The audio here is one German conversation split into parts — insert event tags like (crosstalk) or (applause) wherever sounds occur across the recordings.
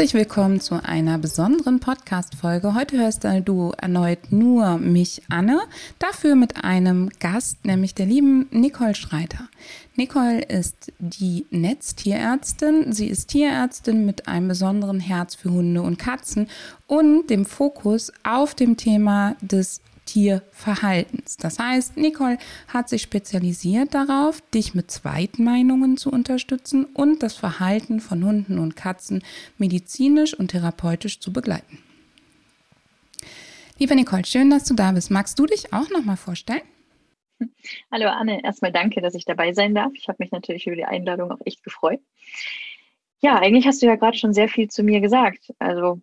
Herzlich willkommen zu einer besonderen Podcast-Folge. Heute hörst du erneut nur mich, Anne, dafür mit einem Gast, nämlich der lieben Nicole Schreiter. Nicole ist die Netztierärztin. Sie ist Tierärztin mit einem besonderen Herz für Hunde und Katzen und dem Fokus auf dem Thema des Tierverhaltens. Das heißt, Nicole hat sich spezialisiert darauf, dich mit Zweitmeinungen zu unterstützen und das Verhalten von Hunden und Katzen medizinisch und therapeutisch zu begleiten. Liebe Nicole, schön, dass du da bist. Magst du dich auch noch mal vorstellen? Hallo Anne, erstmal danke, dass ich dabei sein darf. Ich habe mich natürlich über die Einladung auch echt gefreut. Ja, eigentlich hast du ja gerade schon sehr viel zu mir gesagt. Also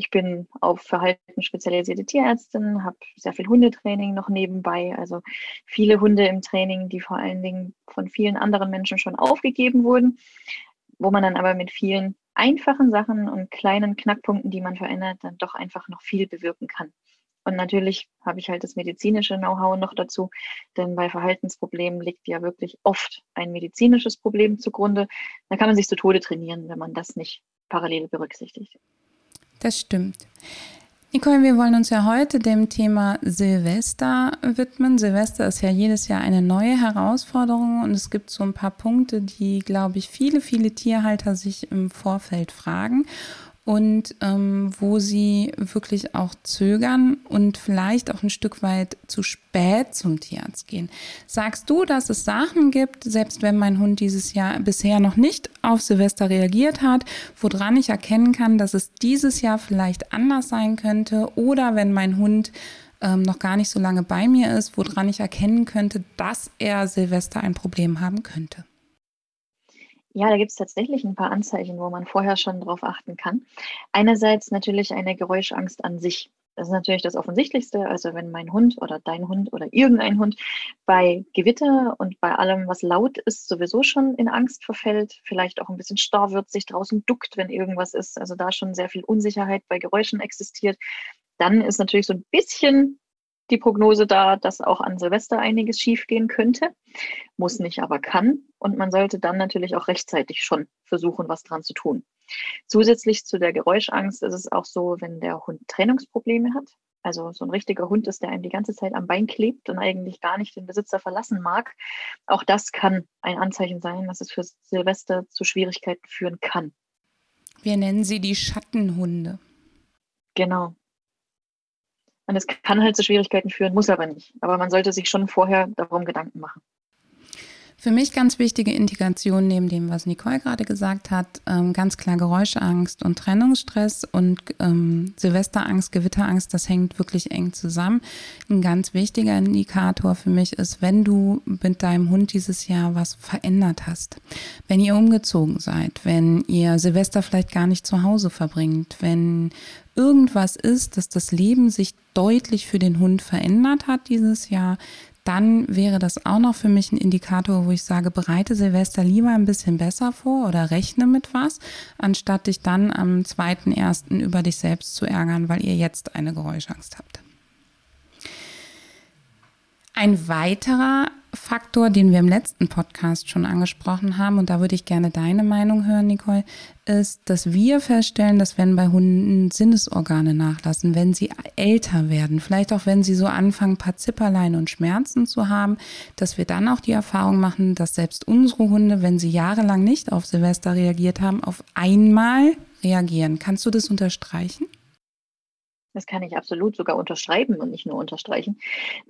ich bin auf Verhalten spezialisierte Tierärztin, habe sehr viel Hundetraining noch nebenbei, also viele Hunde im Training, die vor allen Dingen von vielen anderen Menschen schon aufgegeben wurden, wo man dann aber mit vielen einfachen Sachen und kleinen Knackpunkten, die man verändert, dann doch einfach noch viel bewirken kann. Und natürlich habe ich halt das medizinische Know-how noch dazu, denn bei Verhaltensproblemen liegt ja wirklich oft ein medizinisches Problem zugrunde. Da kann man sich zu Tode trainieren, wenn man das nicht parallel berücksichtigt. Das stimmt. Nicole, wir wollen uns ja heute dem Thema Silvester widmen. Silvester ist ja jedes Jahr eine neue Herausforderung und es gibt so ein paar Punkte, die, glaube ich, viele, viele Tierhalter sich im Vorfeld fragen und ähm, wo sie wirklich auch zögern und vielleicht auch ein Stück weit zu spät zum Tierarzt gehen. Sagst du, dass es Sachen gibt, selbst wenn mein Hund dieses Jahr bisher noch nicht auf Silvester reagiert hat, woran ich erkennen kann, dass es dieses Jahr vielleicht anders sein könnte oder wenn mein Hund ähm, noch gar nicht so lange bei mir ist, woran ich erkennen könnte, dass er Silvester ein Problem haben könnte? Ja, da gibt es tatsächlich ein paar Anzeichen, wo man vorher schon drauf achten kann. Einerseits natürlich eine Geräuschangst an sich. Das ist natürlich das Offensichtlichste. Also wenn mein Hund oder dein Hund oder irgendein Hund bei Gewitter und bei allem, was laut ist, sowieso schon in Angst verfällt, vielleicht auch ein bisschen starr wird, sich draußen duckt, wenn irgendwas ist, also da schon sehr viel Unsicherheit bei Geräuschen existiert, dann ist natürlich so ein bisschen die Prognose da, dass auch an Silvester einiges schiefgehen könnte, muss nicht, aber kann. Und man sollte dann natürlich auch rechtzeitig schon versuchen, was dran zu tun. Zusätzlich zu der Geräuschangst ist es auch so, wenn der Hund Trennungsprobleme hat. Also so ein richtiger Hund ist, der einem die ganze Zeit am Bein klebt und eigentlich gar nicht den Besitzer verlassen mag. Auch das kann ein Anzeichen sein, dass es für Silvester zu Schwierigkeiten führen kann. Wir nennen sie die Schattenhunde. Genau, und es kann halt zu Schwierigkeiten führen, muss aber nicht. Aber man sollte sich schon vorher darum Gedanken machen. Für mich ganz wichtige Integration neben dem, was Nicole gerade gesagt hat, ähm, ganz klar Geräuschangst und Trennungsstress und ähm, Silvesterangst, Gewitterangst, das hängt wirklich eng zusammen. Ein ganz wichtiger Indikator für mich ist, wenn du mit deinem Hund dieses Jahr was verändert hast, wenn ihr umgezogen seid, wenn ihr Silvester vielleicht gar nicht zu Hause verbringt, wenn irgendwas ist, dass das Leben sich deutlich für den Hund verändert hat dieses Jahr, dann wäre das auch noch für mich ein Indikator, wo ich sage, bereite Silvester lieber ein bisschen besser vor oder rechne mit was, anstatt dich dann am 2.1. über dich selbst zu ärgern, weil ihr jetzt eine Geräuschangst habt. Ein weiterer Faktor, den wir im letzten Podcast schon angesprochen haben, und da würde ich gerne deine Meinung hören, Nicole, ist, dass wir feststellen, dass wenn bei Hunden Sinnesorgane nachlassen, wenn sie älter werden, vielleicht auch wenn sie so anfangen, ein paar Zipperlein und Schmerzen zu haben, dass wir dann auch die Erfahrung machen, dass selbst unsere Hunde, wenn sie jahrelang nicht auf Silvester reagiert haben, auf einmal reagieren. Kannst du das unterstreichen? Das kann ich absolut sogar unterschreiben und nicht nur unterstreichen.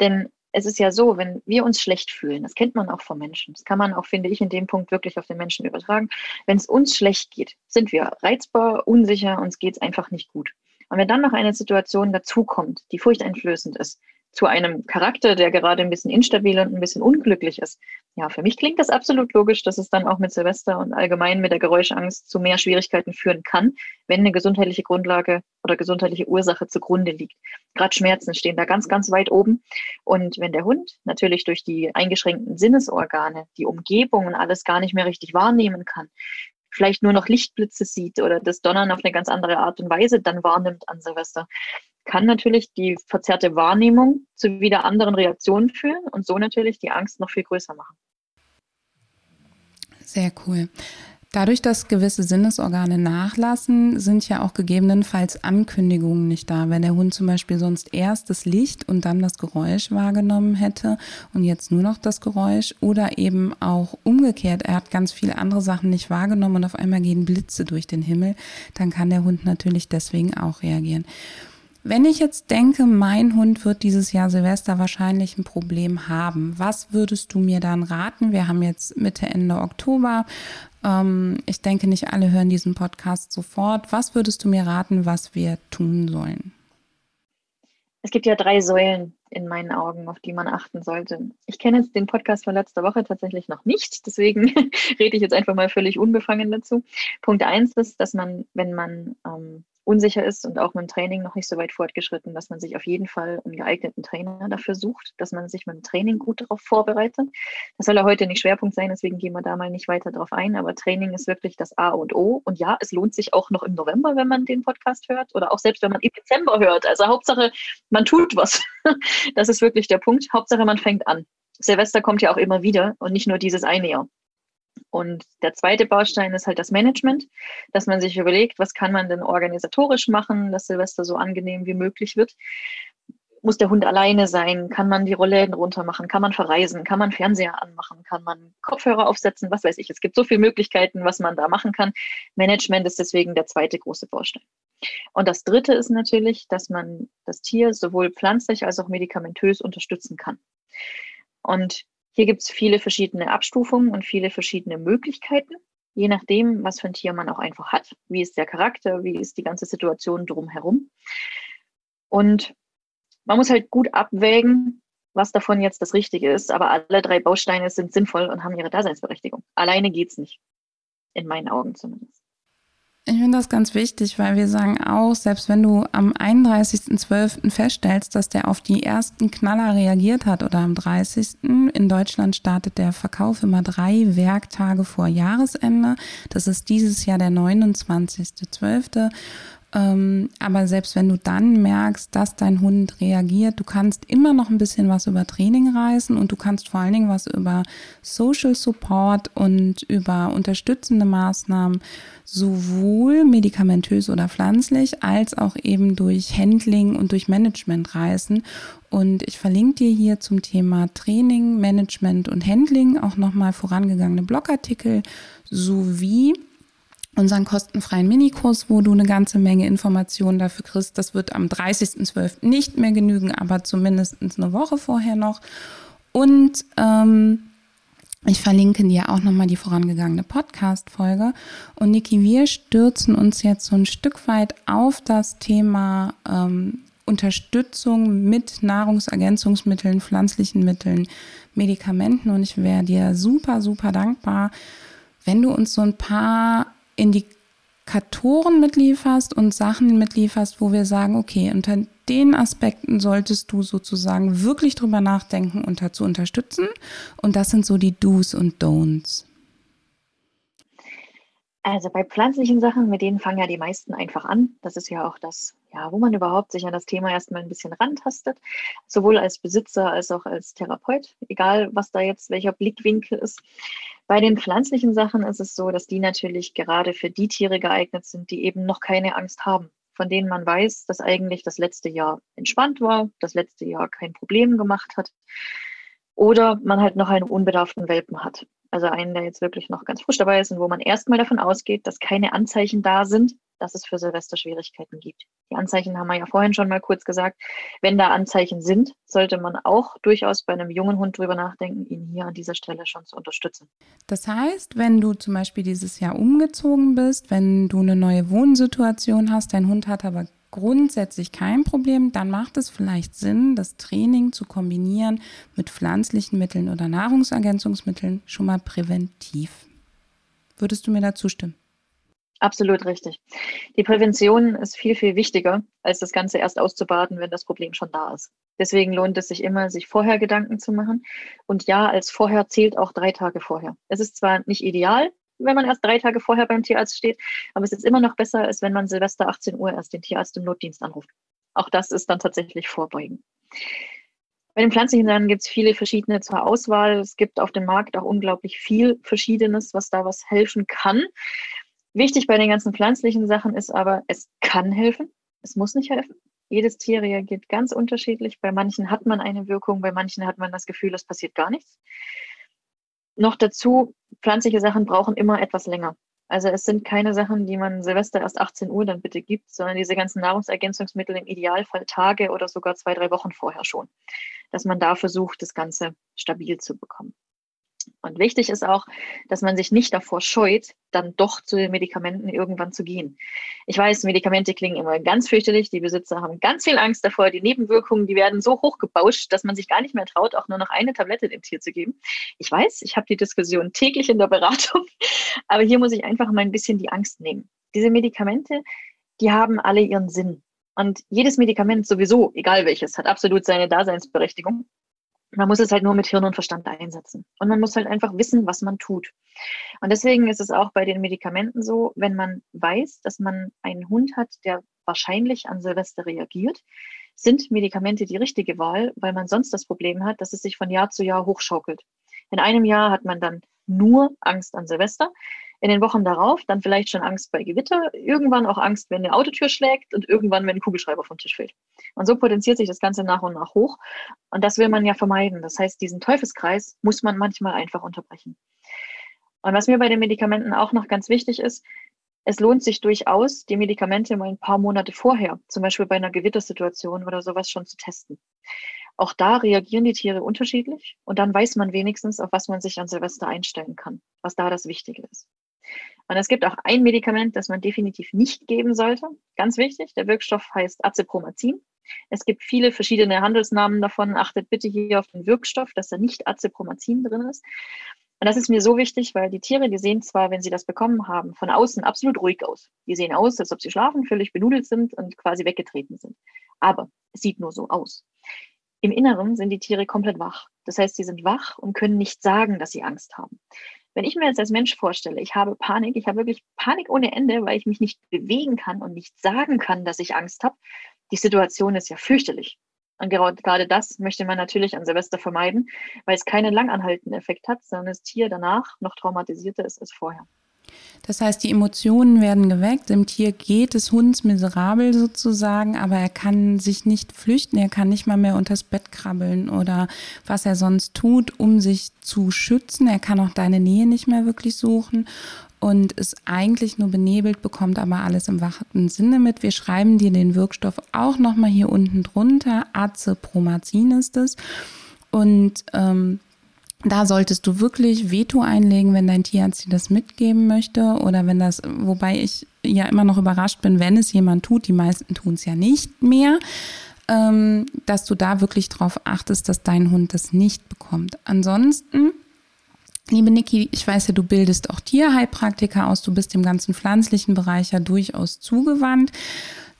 Denn es ist ja so, wenn wir uns schlecht fühlen, das kennt man auch vom Menschen, das kann man auch, finde ich, in dem Punkt wirklich auf den Menschen übertragen. Wenn es uns schlecht geht, sind wir reizbar, unsicher, uns geht es einfach nicht gut. Und wenn dann noch eine Situation dazukommt, die furchteinflößend ist, zu einem Charakter, der gerade ein bisschen instabil und ein bisschen unglücklich ist. Ja, für mich klingt das absolut logisch, dass es dann auch mit Silvester und allgemein mit der Geräuschangst zu mehr Schwierigkeiten führen kann, wenn eine gesundheitliche Grundlage oder gesundheitliche Ursache zugrunde liegt. Gerade Schmerzen stehen da ganz, ganz weit oben. Und wenn der Hund natürlich durch die eingeschränkten Sinnesorgane die Umgebung und alles gar nicht mehr richtig wahrnehmen kann, vielleicht nur noch Lichtblitze sieht oder das Donnern auf eine ganz andere Art und Weise dann wahrnimmt an Silvester, kann natürlich die verzerrte Wahrnehmung zu wieder anderen Reaktionen führen und so natürlich die Angst noch viel größer machen. Sehr cool. Dadurch, dass gewisse Sinnesorgane nachlassen, sind ja auch gegebenenfalls Ankündigungen nicht da. Wenn der Hund zum Beispiel sonst erst das Licht und dann das Geräusch wahrgenommen hätte und jetzt nur noch das Geräusch oder eben auch umgekehrt, er hat ganz viele andere Sachen nicht wahrgenommen und auf einmal gehen Blitze durch den Himmel, dann kann der Hund natürlich deswegen auch reagieren. Wenn ich jetzt denke, mein Hund wird dieses Jahr Silvester wahrscheinlich ein Problem haben, was würdest du mir dann raten? Wir haben jetzt Mitte, Ende Oktober. Ähm, ich denke, nicht alle hören diesen Podcast sofort. Was würdest du mir raten, was wir tun sollen? Es gibt ja drei Säulen in meinen Augen, auf die man achten sollte. Ich kenne jetzt den Podcast von letzter Woche tatsächlich noch nicht, deswegen (laughs) rede ich jetzt einfach mal völlig unbefangen dazu. Punkt eins ist, dass man, wenn man ähm, unsicher ist und auch mit dem Training noch nicht so weit fortgeschritten, dass man sich auf jeden Fall einen geeigneten Trainer dafür sucht, dass man sich mit dem Training gut darauf vorbereitet. Das soll ja heute nicht Schwerpunkt sein, deswegen gehen wir da mal nicht weiter drauf ein, aber Training ist wirklich das A und O. Und ja, es lohnt sich auch noch im November, wenn man den Podcast hört oder auch selbst wenn man im Dezember hört. Also Hauptsache, man tut was. (laughs) Das ist wirklich der Punkt. Hauptsache, man fängt an. Silvester kommt ja auch immer wieder und nicht nur dieses eine Jahr. Und der zweite Baustein ist halt das Management, dass man sich überlegt, was kann man denn organisatorisch machen, dass Silvester so angenehm wie möglich wird. Muss der Hund alleine sein? Kann man die Rollläden runter machen? Kann man verreisen? Kann man Fernseher anmachen? Kann man Kopfhörer aufsetzen? Was weiß ich. Es gibt so viele Möglichkeiten, was man da machen kann. Management ist deswegen der zweite große Baustein. Und das dritte ist natürlich, dass man das Tier sowohl pflanzlich als auch medikamentös unterstützen kann. Und hier gibt es viele verschiedene Abstufungen und viele verschiedene Möglichkeiten, je nachdem, was für ein Tier man auch einfach hat. Wie ist der Charakter, wie ist die ganze Situation drumherum. Und man muss halt gut abwägen, was davon jetzt das Richtige ist. Aber alle drei Bausteine sind sinnvoll und haben ihre Daseinsberechtigung. Alleine geht es nicht. In meinen Augen zumindest. Ich finde das ganz wichtig, weil wir sagen auch, selbst wenn du am 31.12. feststellst, dass der auf die ersten Knaller reagiert hat oder am 30. in Deutschland startet der Verkauf immer drei Werktage vor Jahresende. Das ist dieses Jahr der 29.12. Ähm, aber selbst wenn du dann merkst, dass dein Hund reagiert, du kannst immer noch ein bisschen was über Training reißen und du kannst vor allen Dingen was über Social Support und über unterstützende Maßnahmen sowohl medikamentös oder pflanzlich als auch eben durch Handling und durch Management reißen. Und ich verlinke dir hier zum Thema Training, Management und Handling auch nochmal vorangegangene Blogartikel sowie unseren kostenfreien Minikurs, wo du eine ganze Menge Informationen dafür kriegst. Das wird am 30.12. nicht mehr genügen, aber zumindest eine Woche vorher noch. Und ähm, ich verlinke dir auch nochmal die vorangegangene Podcast-Folge. Und Niki, wir stürzen uns jetzt so ein Stück weit auf das Thema ähm, Unterstützung mit Nahrungsergänzungsmitteln, pflanzlichen Mitteln, Medikamenten. Und ich wäre dir super, super dankbar, wenn du uns so ein paar Indikatoren mitlieferst und Sachen mitlieferst, wo wir sagen, okay, unter den Aspekten solltest du sozusagen wirklich drüber nachdenken und dazu unterstützen. Und das sind so die Do's und Don'ts. Also bei pflanzlichen Sachen, mit denen fangen ja die meisten einfach an. Das ist ja auch das, ja, wo man überhaupt sich an das Thema erstmal ein bisschen rantastet, sowohl als Besitzer als auch als Therapeut, egal was da jetzt welcher Blickwinkel ist. Bei den pflanzlichen Sachen ist es so, dass die natürlich gerade für die Tiere geeignet sind, die eben noch keine Angst haben, von denen man weiß, dass eigentlich das letzte Jahr entspannt war, das letzte Jahr kein Problem gemacht hat oder man halt noch einen unbedarften Welpen hat. Also einen, der jetzt wirklich noch ganz frisch dabei ist und wo man erstmal davon ausgeht, dass keine Anzeichen da sind, dass es für Silvester Schwierigkeiten gibt. Die Anzeichen haben wir ja vorhin schon mal kurz gesagt. Wenn da Anzeichen sind, sollte man auch durchaus bei einem jungen Hund drüber nachdenken, ihn hier an dieser Stelle schon zu unterstützen. Das heißt, wenn du zum Beispiel dieses Jahr umgezogen bist, wenn du eine neue Wohnsituation hast, dein Hund hat aber grundsätzlich kein Problem, dann macht es vielleicht Sinn, das Training zu kombinieren mit pflanzlichen Mitteln oder Nahrungsergänzungsmitteln schon mal präventiv. Würdest du mir da zustimmen? Absolut richtig. Die Prävention ist viel, viel wichtiger, als das Ganze erst auszubaden, wenn das Problem schon da ist. Deswegen lohnt es sich immer, sich vorher Gedanken zu machen. Und ja, als vorher zählt auch drei Tage vorher. Es ist zwar nicht ideal, wenn man erst drei Tage vorher beim Tierarzt steht. Aber es ist immer noch besser, als wenn man Silvester 18 Uhr erst den Tierarzt im Notdienst anruft. Auch das ist dann tatsächlich Vorbeugen. Bei den pflanzlichen Sachen gibt es viele verschiedene zur Auswahl. Es gibt auf dem Markt auch unglaublich viel Verschiedenes, was da was helfen kann. Wichtig bei den ganzen pflanzlichen Sachen ist aber, es kann helfen. Es muss nicht helfen. Jedes Tier reagiert ganz unterschiedlich. Bei manchen hat man eine Wirkung, bei manchen hat man das Gefühl, es passiert gar nichts. Noch dazu, pflanzliche Sachen brauchen immer etwas länger. Also es sind keine Sachen, die man Silvester erst 18 Uhr dann bitte gibt, sondern diese ganzen Nahrungsergänzungsmittel im Idealfall Tage oder sogar zwei, drei Wochen vorher schon, dass man da versucht, das Ganze stabil zu bekommen. Und wichtig ist auch, dass man sich nicht davor scheut, dann doch zu den Medikamenten irgendwann zu gehen. Ich weiß, Medikamente klingen immer ganz fürchterlich. Die Besitzer haben ganz viel Angst davor. Die Nebenwirkungen, die werden so hochgebauscht, dass man sich gar nicht mehr traut, auch nur noch eine Tablette dem Tier zu geben. Ich weiß, ich habe die Diskussion täglich in der Beratung, (laughs) aber hier muss ich einfach mal ein bisschen die Angst nehmen. Diese Medikamente, die haben alle ihren Sinn. Und jedes Medikament sowieso, egal welches, hat absolut seine Daseinsberechtigung. Man muss es halt nur mit Hirn und Verstand einsetzen. Und man muss halt einfach wissen, was man tut. Und deswegen ist es auch bei den Medikamenten so, wenn man weiß, dass man einen Hund hat, der wahrscheinlich an Silvester reagiert, sind Medikamente die richtige Wahl, weil man sonst das Problem hat, dass es sich von Jahr zu Jahr hochschaukelt. In einem Jahr hat man dann nur Angst an Silvester in den Wochen darauf dann vielleicht schon Angst bei Gewitter, irgendwann auch Angst, wenn eine Autotür schlägt und irgendwann, wenn ein Kugelschreiber vom Tisch fällt. Und so potenziert sich das Ganze nach und nach hoch. Und das will man ja vermeiden. Das heißt, diesen Teufelskreis muss man manchmal einfach unterbrechen. Und was mir bei den Medikamenten auch noch ganz wichtig ist, es lohnt sich durchaus, die Medikamente mal ein paar Monate vorher, zum Beispiel bei einer Gewittersituation oder sowas schon zu testen. Auch da reagieren die Tiere unterschiedlich und dann weiß man wenigstens, auf was man sich an Silvester einstellen kann, was da das Wichtige ist. Und es gibt auch ein Medikament, das man definitiv nicht geben sollte. Ganz wichtig, der Wirkstoff heißt Acepromazin. Es gibt viele verschiedene Handelsnamen davon. Achtet bitte hier auf den Wirkstoff, dass da nicht Acepromazin drin ist. Und das ist mir so wichtig, weil die Tiere, die sehen zwar, wenn sie das bekommen haben, von außen absolut ruhig aus. Die sehen aus, als ob sie schlafen, völlig benudelt sind und quasi weggetreten sind. Aber es sieht nur so aus. Im Inneren sind die Tiere komplett wach. Das heißt, sie sind wach und können nicht sagen, dass sie Angst haben. Wenn ich mir jetzt als Mensch vorstelle, ich habe Panik, ich habe wirklich Panik ohne Ende, weil ich mich nicht bewegen kann und nicht sagen kann, dass ich Angst habe, die Situation ist ja fürchterlich. Und gerade das möchte man natürlich an Silvester vermeiden, weil es keinen langanhaltenden Effekt hat, sondern das Tier danach noch traumatisierter ist als vorher. Das heißt, die Emotionen werden geweckt. Dem Tier geht es Hunds miserabel sozusagen, aber er kann sich nicht flüchten. Er kann nicht mal mehr unters Bett krabbeln oder was er sonst tut, um sich zu schützen. Er kann auch deine Nähe nicht mehr wirklich suchen und ist eigentlich nur benebelt, bekommt aber alles im wachen Sinne mit. Wir schreiben dir den Wirkstoff auch nochmal hier unten drunter. Azepromazin ist es. Und ähm, da solltest du wirklich Veto einlegen, wenn dein Tierarzt dir das mitgeben möchte oder wenn das, wobei ich ja immer noch überrascht bin, wenn es jemand tut, die meisten tun es ja nicht mehr, ähm, dass du da wirklich drauf achtest, dass dein Hund das nicht bekommt. Ansonsten Liebe Niki, ich weiß ja, du bildest auch Tierheilpraktiker aus, du bist dem ganzen pflanzlichen Bereich ja durchaus zugewandt.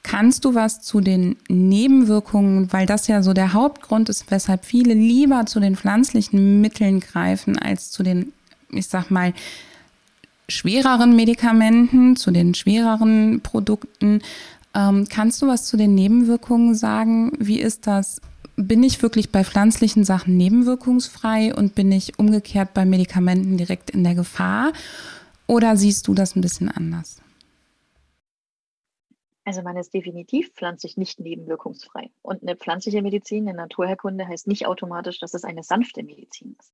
Kannst du was zu den Nebenwirkungen, weil das ja so der Hauptgrund ist, weshalb viele lieber zu den pflanzlichen Mitteln greifen als zu den, ich sag mal, schwereren Medikamenten, zu den schwereren Produkten. Ähm, kannst du was zu den Nebenwirkungen sagen? Wie ist das? Bin ich wirklich bei pflanzlichen Sachen nebenwirkungsfrei und bin ich umgekehrt bei Medikamenten direkt in der Gefahr? Oder siehst du das ein bisschen anders? Also man ist definitiv pflanzlich nicht nebenwirkungsfrei. Und eine pflanzliche Medizin, eine Naturherkunde heißt nicht automatisch, dass es eine sanfte Medizin ist.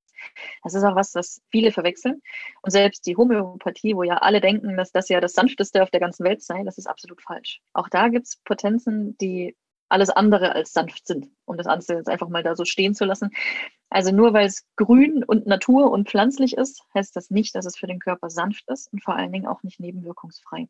Das ist auch was, was viele verwechseln. Und selbst die Homöopathie, wo ja alle denken, dass das ja das sanfteste auf der ganzen Welt sei, das ist absolut falsch. Auch da gibt es Potenzen, die alles andere als sanft sind, um das Ganze jetzt einfach mal da so stehen zu lassen. Also nur weil es grün und Natur und pflanzlich ist, heißt das nicht, dass es für den Körper sanft ist und vor allen Dingen auch nicht nebenwirkungsfrei.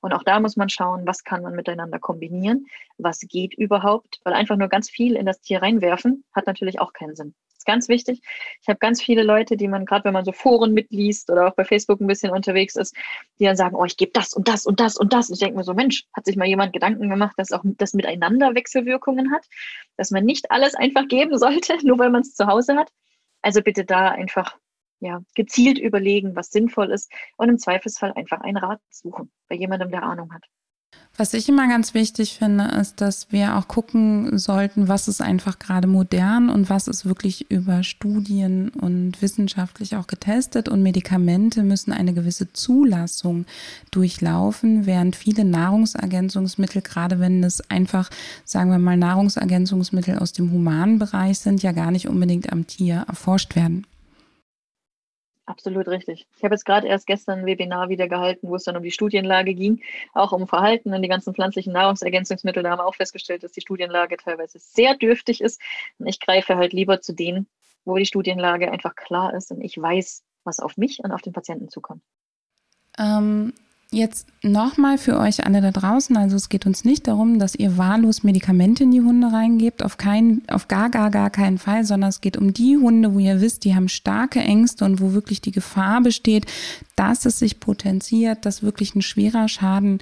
Und auch da muss man schauen, was kann man miteinander kombinieren, was geht überhaupt, weil einfach nur ganz viel in das Tier reinwerfen, hat natürlich auch keinen Sinn. Das ist ganz wichtig. Ich habe ganz viele Leute, die man, gerade wenn man so Foren mitliest oder auch bei Facebook ein bisschen unterwegs ist, die dann sagen, oh, ich gebe das und das und das und das. Und ich denke mir so, Mensch, hat sich mal jemand Gedanken gemacht, dass auch das miteinander Wechselwirkungen hat, dass man nicht alles einfach geben sollte, (laughs) nur weil man es zu Hause hat. Also bitte da einfach ja, gezielt überlegen, was sinnvoll ist und im Zweifelsfall einfach einen Rat suchen bei jemandem, der Ahnung hat. Was ich immer ganz wichtig finde, ist, dass wir auch gucken sollten, was ist einfach gerade modern und was ist wirklich über Studien und wissenschaftlich auch getestet. Und Medikamente müssen eine gewisse Zulassung durchlaufen, während viele Nahrungsergänzungsmittel, gerade wenn es einfach, sagen wir mal, Nahrungsergänzungsmittel aus dem humanen Bereich sind, ja gar nicht unbedingt am Tier erforscht werden. Absolut richtig. Ich habe jetzt gerade erst gestern ein Webinar wieder gehalten, wo es dann um die Studienlage ging, auch um Verhalten und die ganzen pflanzlichen Nahrungsergänzungsmittel. Da haben wir auch festgestellt, dass die Studienlage teilweise sehr dürftig ist. Und ich greife halt lieber zu denen, wo die Studienlage einfach klar ist und ich weiß, was auf mich und auf den Patienten zukommt. Ähm, Jetzt nochmal für euch alle da draußen. Also es geht uns nicht darum, dass ihr wahllos Medikamente in die Hunde reingebt. Auf keinen, auf gar, gar, gar keinen Fall, sondern es geht um die Hunde, wo ihr wisst, die haben starke Ängste und wo wirklich die Gefahr besteht, dass es sich potenziert, dass wirklich ein schwerer Schaden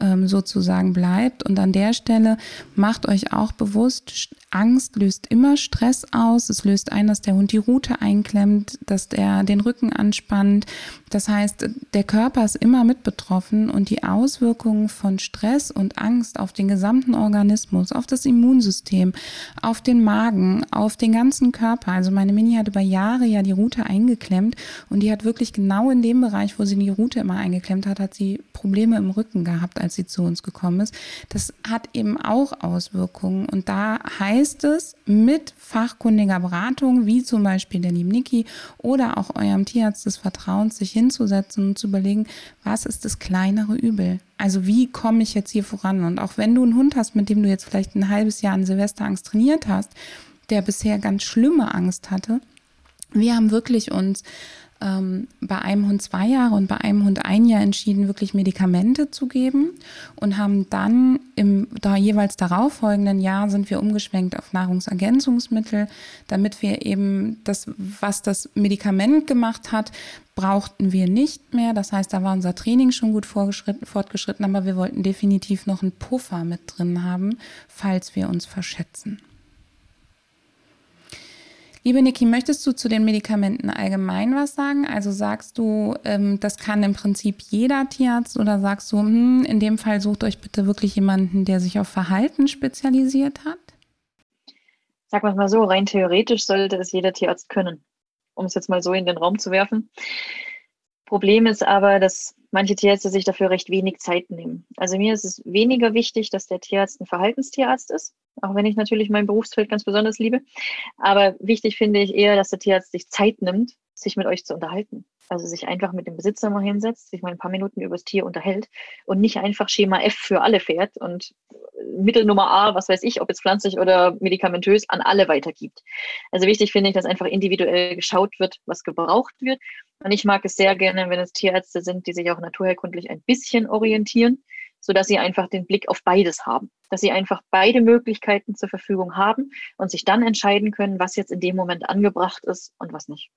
ähm, sozusagen bleibt. Und an der Stelle macht euch auch bewusst, Angst löst immer Stress aus. Es löst ein, dass der Hund die Rute einklemmt, dass der den Rücken anspannt. Das heißt, der Körper ist immer mit betroffen und die Auswirkungen von Stress und Angst auf den gesamten Organismus, auf das Immunsystem, auf den Magen, auf den ganzen Körper. Also meine Mini hat über Jahre ja die Rute eingeklemmt und die hat wirklich genau in dem Bereich, wo sie die Rute immer eingeklemmt hat, hat sie Probleme im Rücken gehabt, als sie zu uns gekommen ist. Das hat eben auch Auswirkungen und da heißt es, mit fachkundiger Beratung, wie zum Beispiel der lieben Niki oder auch eurem Tierarzt des Vertrauens, sich hinzusetzen und zu überlegen, was ist das kleinere Übel? Also wie komme ich jetzt hier voran? Und auch wenn du einen Hund hast, mit dem du jetzt vielleicht ein halbes Jahr an Silvesterangst trainiert hast, der bisher ganz schlimme Angst hatte, wir haben wirklich uns ähm, bei einem Hund zwei Jahre und bei einem Hund ein Jahr entschieden, wirklich Medikamente zu geben und haben dann im da jeweils darauffolgenden Jahr sind wir umgeschwenkt auf Nahrungsergänzungsmittel, damit wir eben das, was das Medikament gemacht hat, brauchten wir nicht mehr. Das heißt, da war unser Training schon gut fortgeschritten, aber wir wollten definitiv noch einen Puffer mit drin haben, falls wir uns verschätzen. Liebe Niki, möchtest du zu den Medikamenten allgemein was sagen? Also sagst du, ähm, das kann im Prinzip jeder Tierarzt oder sagst du, hm, in dem Fall sucht euch bitte wirklich jemanden, der sich auf Verhalten spezialisiert hat? Sag mal so, rein theoretisch sollte es jeder Tierarzt können, um es jetzt mal so in den Raum zu werfen. Problem ist aber, dass manche Tierärzte sich dafür recht wenig Zeit nehmen. Also mir ist es weniger wichtig, dass der Tierarzt ein Verhaltenstierarzt ist, auch wenn ich natürlich mein Berufsfeld ganz besonders liebe. Aber wichtig finde ich eher, dass der Tierarzt sich Zeit nimmt, sich mit euch zu unterhalten. Also sich einfach mit dem Besitzer mal hinsetzt, sich mal ein paar Minuten über das Tier unterhält und nicht einfach Schema F für alle fährt und Mittelnummer A, was weiß ich, ob jetzt pflanzlich oder medikamentös, an alle weitergibt. Also wichtig finde ich, dass einfach individuell geschaut wird, was gebraucht wird. Und ich mag es sehr gerne, wenn es Tierärzte sind, die sich auch naturherkundlich ein bisschen orientieren sodass sie einfach den Blick auf beides haben, dass sie einfach beide Möglichkeiten zur Verfügung haben und sich dann entscheiden können, was jetzt in dem Moment angebracht ist und was nicht.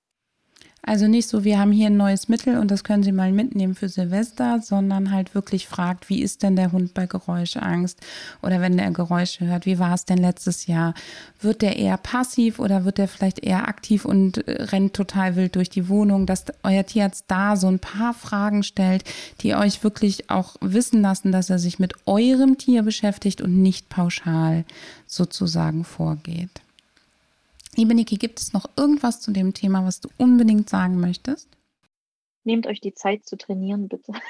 Also nicht so, wir haben hier ein neues Mittel und das können Sie mal mitnehmen für Silvester, sondern halt wirklich fragt, wie ist denn der Hund bei Geräuschangst oder wenn der Geräusche hört, wie war es denn letztes Jahr? Wird der eher passiv oder wird der vielleicht eher aktiv und äh, rennt total wild durch die Wohnung? Dass euer Tierarzt da so ein paar Fragen stellt, die euch wirklich auch wissen lassen, dass er sich mit eurem Tier beschäftigt und nicht pauschal sozusagen vorgeht. Liebe Niki, gibt es noch irgendwas zu dem Thema, was du unbedingt sagen möchtest? Nehmt euch die Zeit zu trainieren, bitte. (laughs)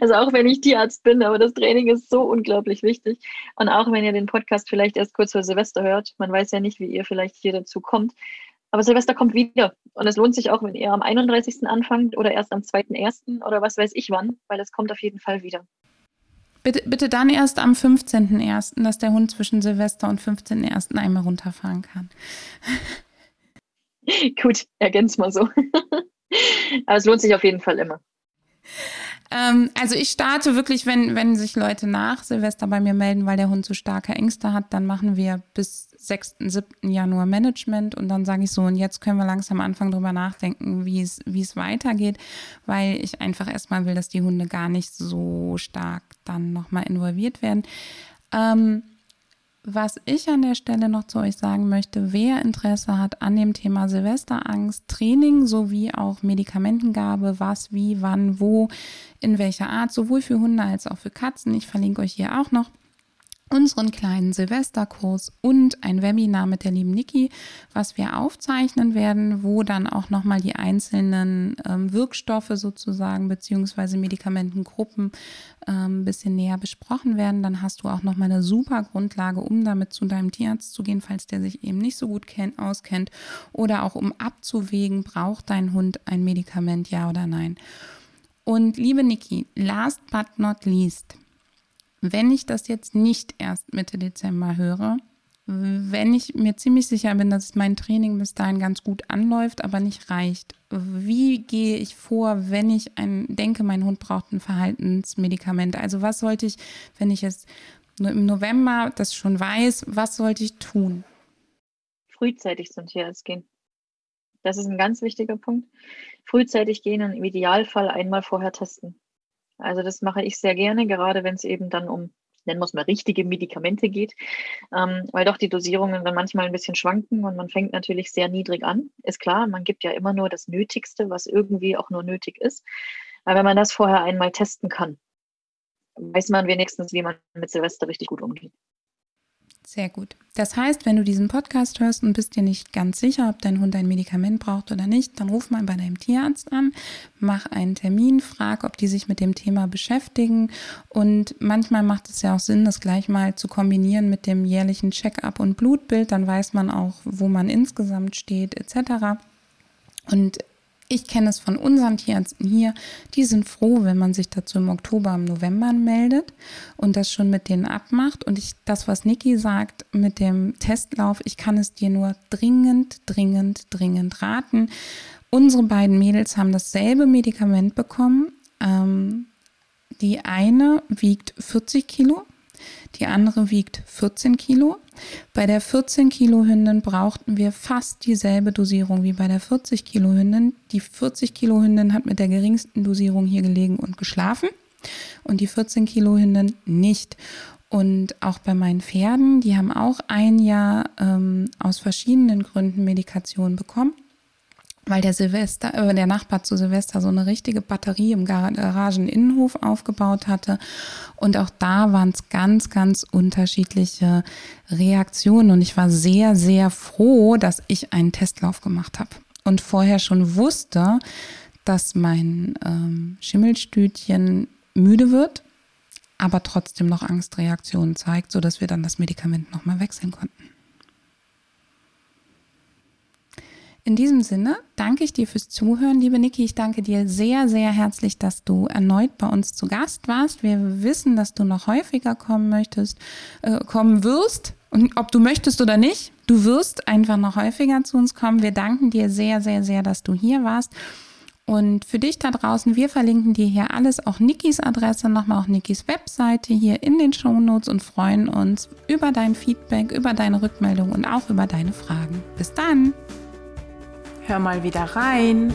Also auch wenn ich Tierarzt bin, aber das Training ist so unglaublich wichtig. Und auch wenn ihr den Podcast vielleicht erst kurz vor Silvester hört, man weiß ja nicht, wie ihr vielleicht hier dazu kommt. Aber Silvester kommt wieder. Und es lohnt sich auch, wenn ihr am 31. anfangt oder erst am 2.1. oder was weiß ich wann, weil es kommt auf jeden Fall wieder. Bitte, bitte dann erst am 15.01., dass der Hund zwischen Silvester und 15.01. einmal runterfahren kann. (laughs) Gut, ergänzt mal so. (laughs) Aber es lohnt sich auf jeden Fall immer. Ähm, also ich starte wirklich, wenn, wenn sich Leute nach Silvester bei mir melden, weil der Hund so starke Ängste hat, dann machen wir bis 6., 7. Januar Management und dann sage ich so, und jetzt können wir langsam anfangen, darüber nachdenken, wie es, wie es weitergeht, weil ich einfach erstmal will, dass die Hunde gar nicht so stark dann nochmal involviert werden. Ähm, was ich an der Stelle noch zu euch sagen möchte, wer Interesse hat an dem Thema Silvesterangst, Training sowie auch Medikamentengabe, was, wie, wann, wo, in welcher Art, sowohl für Hunde als auch für Katzen. Ich verlinke euch hier auch noch unseren kleinen Silvesterkurs und ein Webinar mit der lieben Niki, was wir aufzeichnen werden, wo dann auch nochmal die einzelnen ähm, Wirkstoffe sozusagen beziehungsweise Medikamentengruppen ein ähm, bisschen näher besprochen werden. Dann hast du auch nochmal eine super Grundlage, um damit zu deinem Tierarzt zu gehen, falls der sich eben nicht so gut kennt, auskennt oder auch um abzuwägen, braucht dein Hund ein Medikament, ja oder nein. Und liebe Niki, last but not least, wenn ich das jetzt nicht erst Mitte Dezember höre, wenn ich mir ziemlich sicher bin, dass mein Training bis dahin ganz gut anläuft, aber nicht reicht, wie gehe ich vor, wenn ich ein, denke, mein Hund braucht ein Verhaltensmedikament? Also was sollte ich, wenn ich es im November das schon weiß, was sollte ich tun? Frühzeitig zum Tierarzt gehen. Das ist ein ganz wichtiger Punkt. Frühzeitig gehen und im Idealfall einmal vorher testen. Also das mache ich sehr gerne, gerade wenn es eben dann um, nennen wir es mal, richtige Medikamente geht, ähm, weil doch die Dosierungen dann manchmal ein bisschen schwanken und man fängt natürlich sehr niedrig an. Ist klar, man gibt ja immer nur das Nötigste, was irgendwie auch nur nötig ist. Aber wenn man das vorher einmal testen kann, weiß man wenigstens, wie man mit Silvester richtig gut umgeht. Sehr gut. Das heißt, wenn du diesen Podcast hörst und bist dir nicht ganz sicher, ob dein Hund ein Medikament braucht oder nicht, dann ruf mal bei deinem Tierarzt an, mach einen Termin, frag, ob die sich mit dem Thema beschäftigen. Und manchmal macht es ja auch Sinn, das gleich mal zu kombinieren mit dem jährlichen Check-up und Blutbild. Dann weiß man auch, wo man insgesamt steht, etc. Und ich kenne es von unseren Tierärzten hier, die sind froh, wenn man sich dazu im Oktober, im November meldet und das schon mit denen abmacht. Und ich, das, was Niki sagt mit dem Testlauf, ich kann es dir nur dringend, dringend, dringend raten. Unsere beiden Mädels haben dasselbe Medikament bekommen. Ähm, die eine wiegt 40 Kilo die andere wiegt 14 Kilo. Bei der 14 Kilo Hündin brauchten wir fast dieselbe Dosierung wie bei der 40 Kilo Hündin. Die 40 Kilo Hündin hat mit der geringsten Dosierung hier gelegen und geschlafen und die 14 Kilo Hündin nicht. Und auch bei meinen Pferden, die haben auch ein Jahr ähm, aus verschiedenen Gründen Medikation bekommen weil der Silvester, äh, der Nachbar zu Silvester so eine richtige Batterie im Garageninnenhof aufgebaut hatte. Und auch da waren es ganz, ganz unterschiedliche Reaktionen. Und ich war sehr, sehr froh, dass ich einen Testlauf gemacht habe und vorher schon wusste, dass mein ähm, Schimmelstütchen müde wird, aber trotzdem noch Angstreaktionen zeigt, sodass wir dann das Medikament nochmal wechseln konnten. In diesem Sinne danke ich dir fürs Zuhören, liebe Niki. Ich danke dir sehr, sehr herzlich, dass du erneut bei uns zu Gast warst. Wir wissen, dass du noch häufiger kommen möchtest, äh, kommen wirst. Und ob du möchtest oder nicht, du wirst einfach noch häufiger zu uns kommen. Wir danken dir sehr, sehr, sehr, dass du hier warst. Und für dich da draußen, wir verlinken dir hier alles, auch Nikis Adresse, nochmal auch Nikis Webseite hier in den Show Notes und freuen uns über dein Feedback, über deine Rückmeldung und auch über deine Fragen. Bis dann! Hör mal wieder rein.